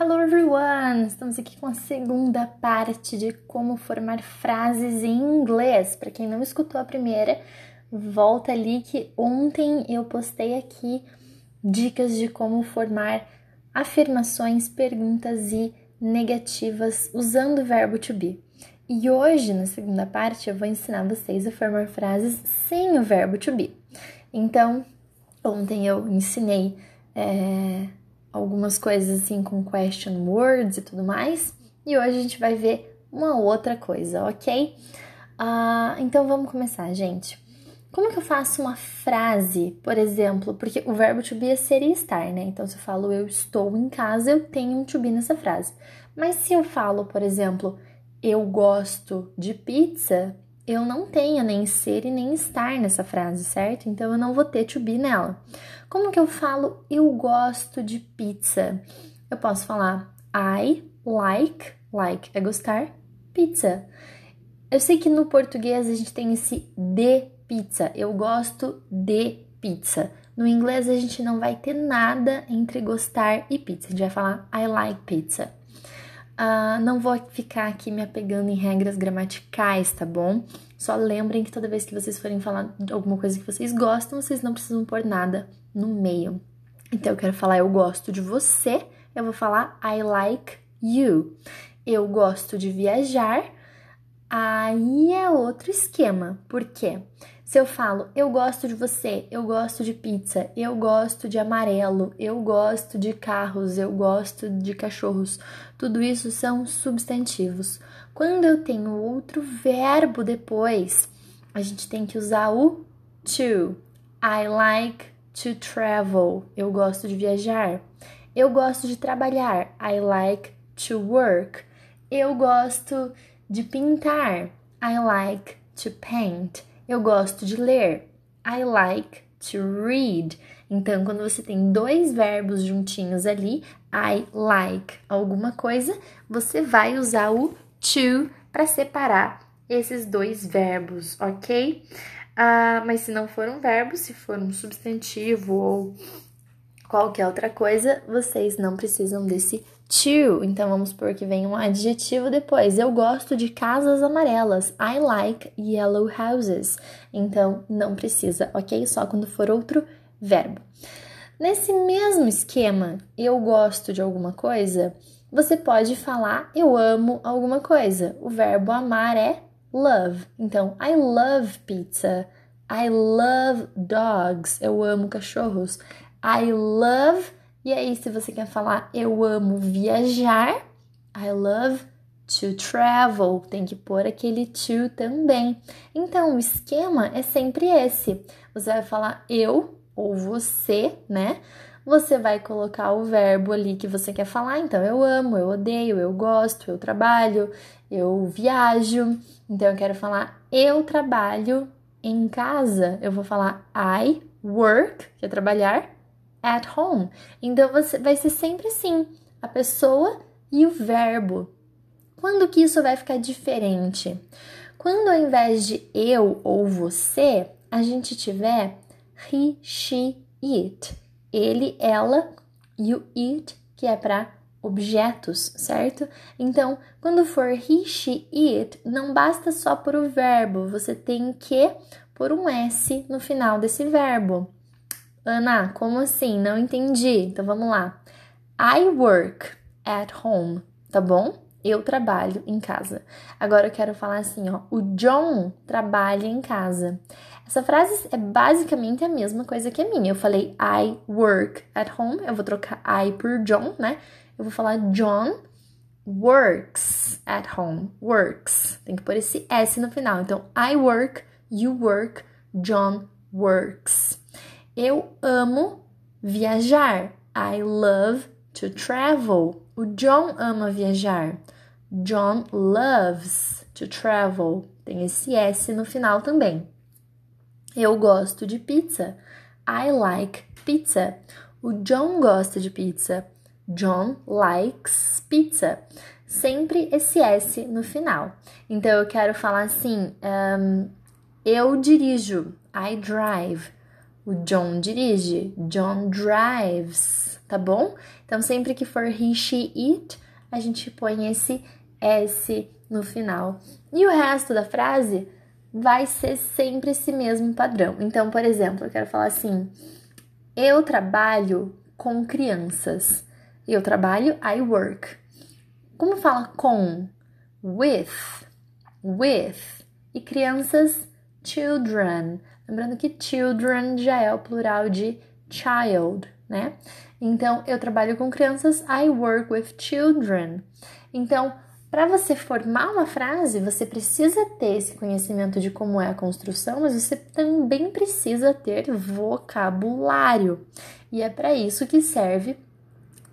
Hello everyone! Estamos aqui com a segunda parte de como formar frases em inglês. Para quem não escutou a primeira, volta ali que ontem eu postei aqui dicas de como formar afirmações, perguntas e negativas usando o verbo to be. E hoje, na segunda parte, eu vou ensinar vocês a formar frases sem o verbo to be. Então, ontem eu ensinei é, algumas coisas assim com question words e tudo mais. E hoje a gente vai ver uma outra coisa, ok? Uh, então vamos começar, gente. Como que eu faço uma frase, por exemplo? Porque o verbo to be é ser e estar, né? Então, se eu falo eu estou em casa, eu tenho um to be nessa frase. Mas se eu falo, por exemplo, eu gosto de pizza, eu não tenho nem ser e nem estar nessa frase, certo? Então eu não vou ter to be nela. Como que eu falo eu gosto de pizza? Eu posso falar I like, like é gostar, pizza. Eu sei que no português a gente tem esse de pizza. Eu gosto de pizza. No inglês a gente não vai ter nada entre gostar e pizza. A gente vai falar I like pizza. Uh, não vou ficar aqui me apegando em regras gramaticais, tá bom? Só lembrem que toda vez que vocês forem falar alguma coisa que vocês gostam, vocês não precisam pôr nada no meio. Então, eu quero falar eu gosto de você, eu vou falar I like you. Eu gosto de viajar, aí é outro esquema. Por quê? Se eu falo eu gosto de você, eu gosto de pizza, eu gosto de amarelo, eu gosto de carros, eu gosto de cachorros, tudo isso são substantivos. Quando eu tenho outro verbo depois, a gente tem que usar o to. I like to travel. Eu gosto de viajar. Eu gosto de trabalhar. I like to work. Eu gosto de pintar. I like to paint. Eu gosto de ler. I like to read. Então, quando você tem dois verbos juntinhos ali, I like alguma coisa, você vai usar o to para separar esses dois verbos, ok? Uh, mas se não for um verbo, se for um substantivo ou qualquer outra coisa, vocês não precisam desse to. Então vamos por que vem um adjetivo depois. Eu gosto de casas amarelas. I like yellow houses. Então não precisa, ok? Só quando for outro verbo. Nesse mesmo esquema, eu gosto de alguma coisa, você pode falar eu amo alguma coisa. O verbo amar é love. Então, I love pizza. I love dogs. Eu amo cachorros. I love. E aí, se você quer falar eu amo viajar, I love to travel. Tem que pôr aquele to também. Então, o esquema é sempre esse. Você vai falar eu ou você, né? Você vai colocar o verbo ali que você quer falar. Então, eu amo, eu odeio, eu gosto, eu trabalho, eu viajo. Então, eu quero falar eu trabalho em casa. Eu vou falar I work, que é trabalhar, at home. Então você vai ser sempre assim, a pessoa e o verbo. Quando que isso vai ficar diferente? Quando ao invés de eu ou você, a gente tiver he, she, it. Ele, ela e o it, que é para objetos, certo? Então, quando for he, she, it, não basta só por o verbo, você tem que pôr um S no final desse verbo. Ana, como assim? Não entendi. Então vamos lá. I work at home, tá bom? Eu trabalho em casa. Agora eu quero falar assim, ó. O John trabalha em casa. Essa frase é basicamente a mesma coisa que a minha. Eu falei I work at home. Eu vou trocar I por John, né? Eu vou falar John works at home. Works. Tem que pôr esse S no final. Então, I work, you work, John works. Eu amo viajar. I love to travel. O John ama viajar. John loves to travel. Tem esse S no final também. Eu gosto de pizza. I like pizza. O John gosta de pizza. John likes pizza. Sempre esse S no final. Então eu quero falar assim: um, eu dirijo. I drive. O John dirige. John drives, tá bom? Então, sempre que for he, she, it, a gente põe esse S no final. E o resto da frase vai ser sempre esse mesmo padrão. Então, por exemplo, eu quero falar assim: eu trabalho com crianças. Eu trabalho, I work. Como fala com? With. With. E crianças, children. Lembrando que children já é o plural de child, né? Então, eu trabalho com crianças, I work with children. Então, para você formar uma frase, você precisa ter esse conhecimento de como é a construção, mas você também precisa ter vocabulário. E é para isso que serve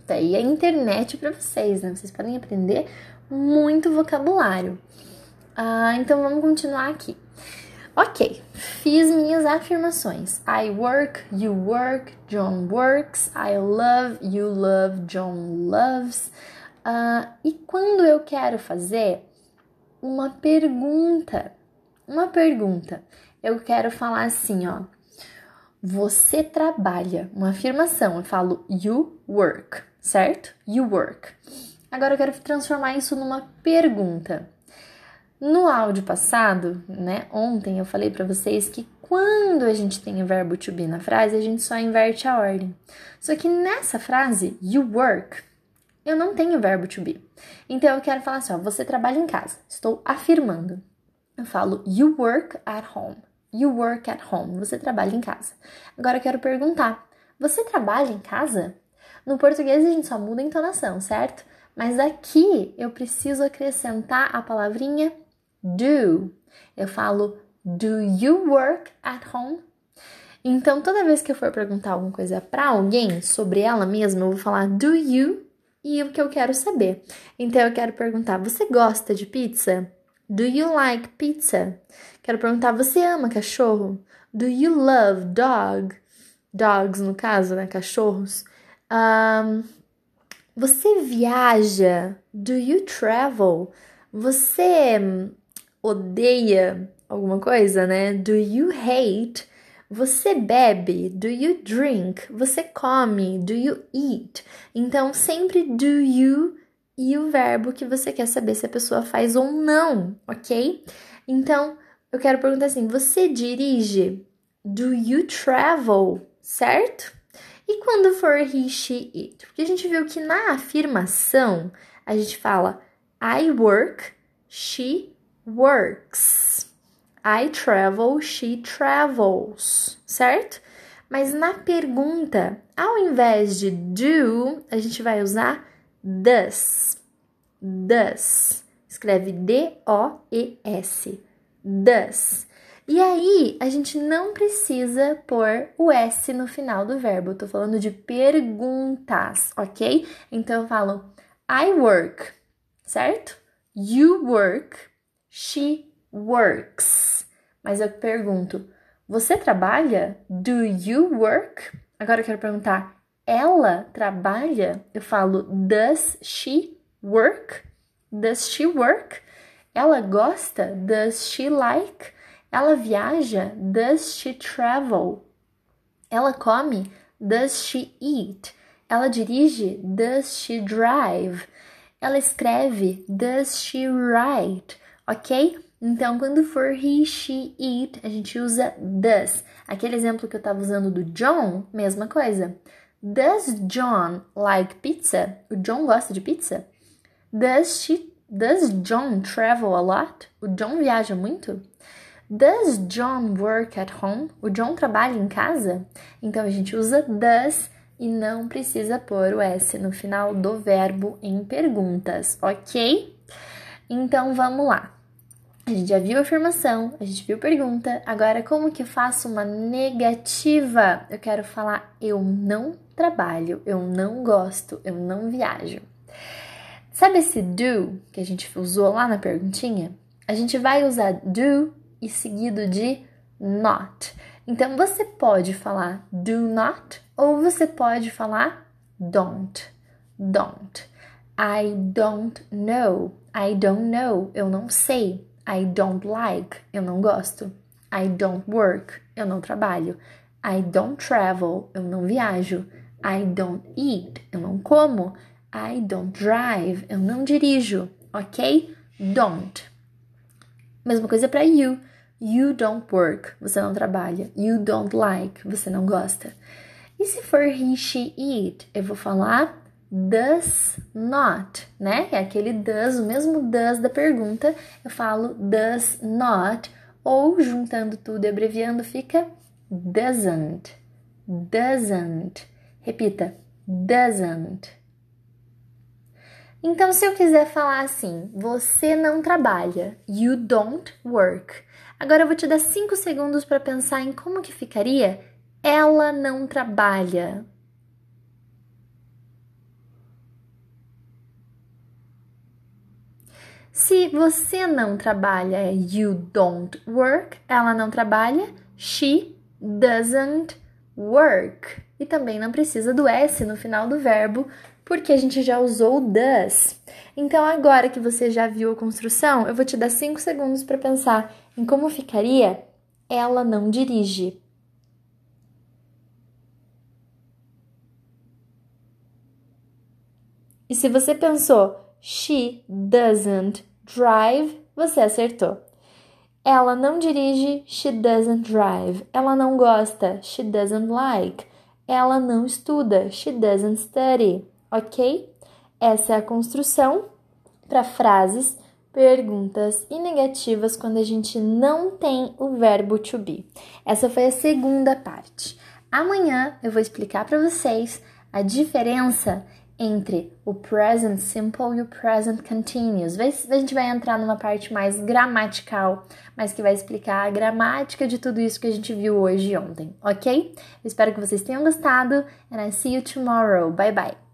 daí a internet para vocês, né? Vocês podem aprender muito vocabulário. Ah, então vamos continuar aqui. Ok, fiz minhas afirmações. I work, you work, John works. I love, you love, John loves. Uh, e quando eu quero fazer uma pergunta, uma pergunta, eu quero falar assim, ó. Você trabalha, uma afirmação, eu falo you work, certo? You work. Agora eu quero transformar isso numa pergunta. No áudio passado, né, ontem eu falei para vocês que quando a gente tem o verbo to be na frase, a gente só inverte a ordem. Só que nessa frase, you work, eu não tenho verbo to be. Então eu quero falar assim, ó, você trabalha em casa. Estou afirmando. Eu falo you work at home. You work at home. Você trabalha em casa. Agora eu quero perguntar: você trabalha em casa? No português a gente só muda a entonação, certo? Mas aqui eu preciso acrescentar a palavrinha do. Eu falo do you work at home? Então, toda vez que eu for perguntar alguma coisa para alguém sobre ela mesma, eu vou falar do you e o que eu quero saber. Então eu quero perguntar: você gosta de pizza? Do you like pizza? Quero perguntar: você ama cachorro? Do you love dog? Dogs, no caso, né? Cachorros. Um, você viaja? Do you travel? Você odeia alguma coisa, né? Do you hate? Você bebe? Do you drink? Você come? Do you eat? Então, sempre do you e o verbo que você quer saber se a pessoa faz ou não, ok? Então, eu quero perguntar assim: você dirige? Do you travel? Certo? E quando for he, she, it? Porque a gente viu que na afirmação a gente fala I work, she works. I travel, she travels, certo? Mas na pergunta, ao invés de do, a gente vai usar does. Does. Escreve D-O-E-S. Does. E aí, a gente não precisa pôr o S no final do verbo. Eu tô falando de perguntas, ok? Então eu falo I work, certo? You work, she works. Mas eu pergunto: você trabalha? Do you work? Agora eu quero perguntar: ela trabalha? Eu falo: does she work? Does she work? Ela gosta? Does she like? Ela viaja? Does she travel? Ela come? Does she eat? Ela dirige? Does she drive? Ela escreve? Does she write? Ok? Então, quando for he, she, it, a gente usa does. Aquele exemplo que eu estava usando do John, mesma coisa. Does John like pizza? O John gosta de pizza? Does she Does John travel a lot? O John viaja muito? Does John work at home? O John trabalha em casa? Então a gente usa does e não precisa pôr o S no final do verbo em perguntas, ok? Então vamos lá. A gente já viu afirmação, a gente viu pergunta. Agora, como que eu faço uma negativa? Eu quero falar eu não trabalho, eu não gosto, eu não viajo. Sabe esse do que a gente usou lá na perguntinha? A gente vai usar do e seguido de not. Então você pode falar do not ou você pode falar don't. Don't. I don't know. I don't know. Eu não sei. I don't like, eu não gosto. I don't work, eu não trabalho. I don't travel, eu não viajo. I don't eat, eu não como. I don't drive, eu não dirijo, ok? Don't. Mesma coisa para you. You don't work, você não trabalha. You don't like, você não gosta. E se for he, she, it, eu vou falar does not, né? É aquele does, o mesmo does da pergunta. Eu falo does not, ou juntando tudo e abreviando fica doesn't. Doesn't. Repita, doesn't. Então, se eu quiser falar assim, você não trabalha, you don't work. Agora eu vou te dar 5 segundos para pensar em como que ficaria ela não trabalha. Se você não trabalha é you don't work, ela não trabalha, she doesn't work. E também não precisa do S no final do verbo, porque a gente já usou o does. Então, agora que você já viu a construção, eu vou te dar 5 segundos para pensar em como ficaria ela não dirige. E se você pensou she doesn't drive, você acertou. Ela não dirige, she doesn't drive. Ela não gosta, she doesn't like. Ela não estuda, she doesn't study ok? Essa é a construção para frases, perguntas e negativas quando a gente não tem o verbo to be. Essa foi a segunda parte. Amanhã eu vou explicar para vocês a diferença entre o present simple e o present continuous. A gente vai entrar numa parte mais gramatical, mas que vai explicar a gramática de tudo isso que a gente viu hoje e ontem, ok? Eu espero que vocês tenham gostado and I see you tomorrow. Bye bye.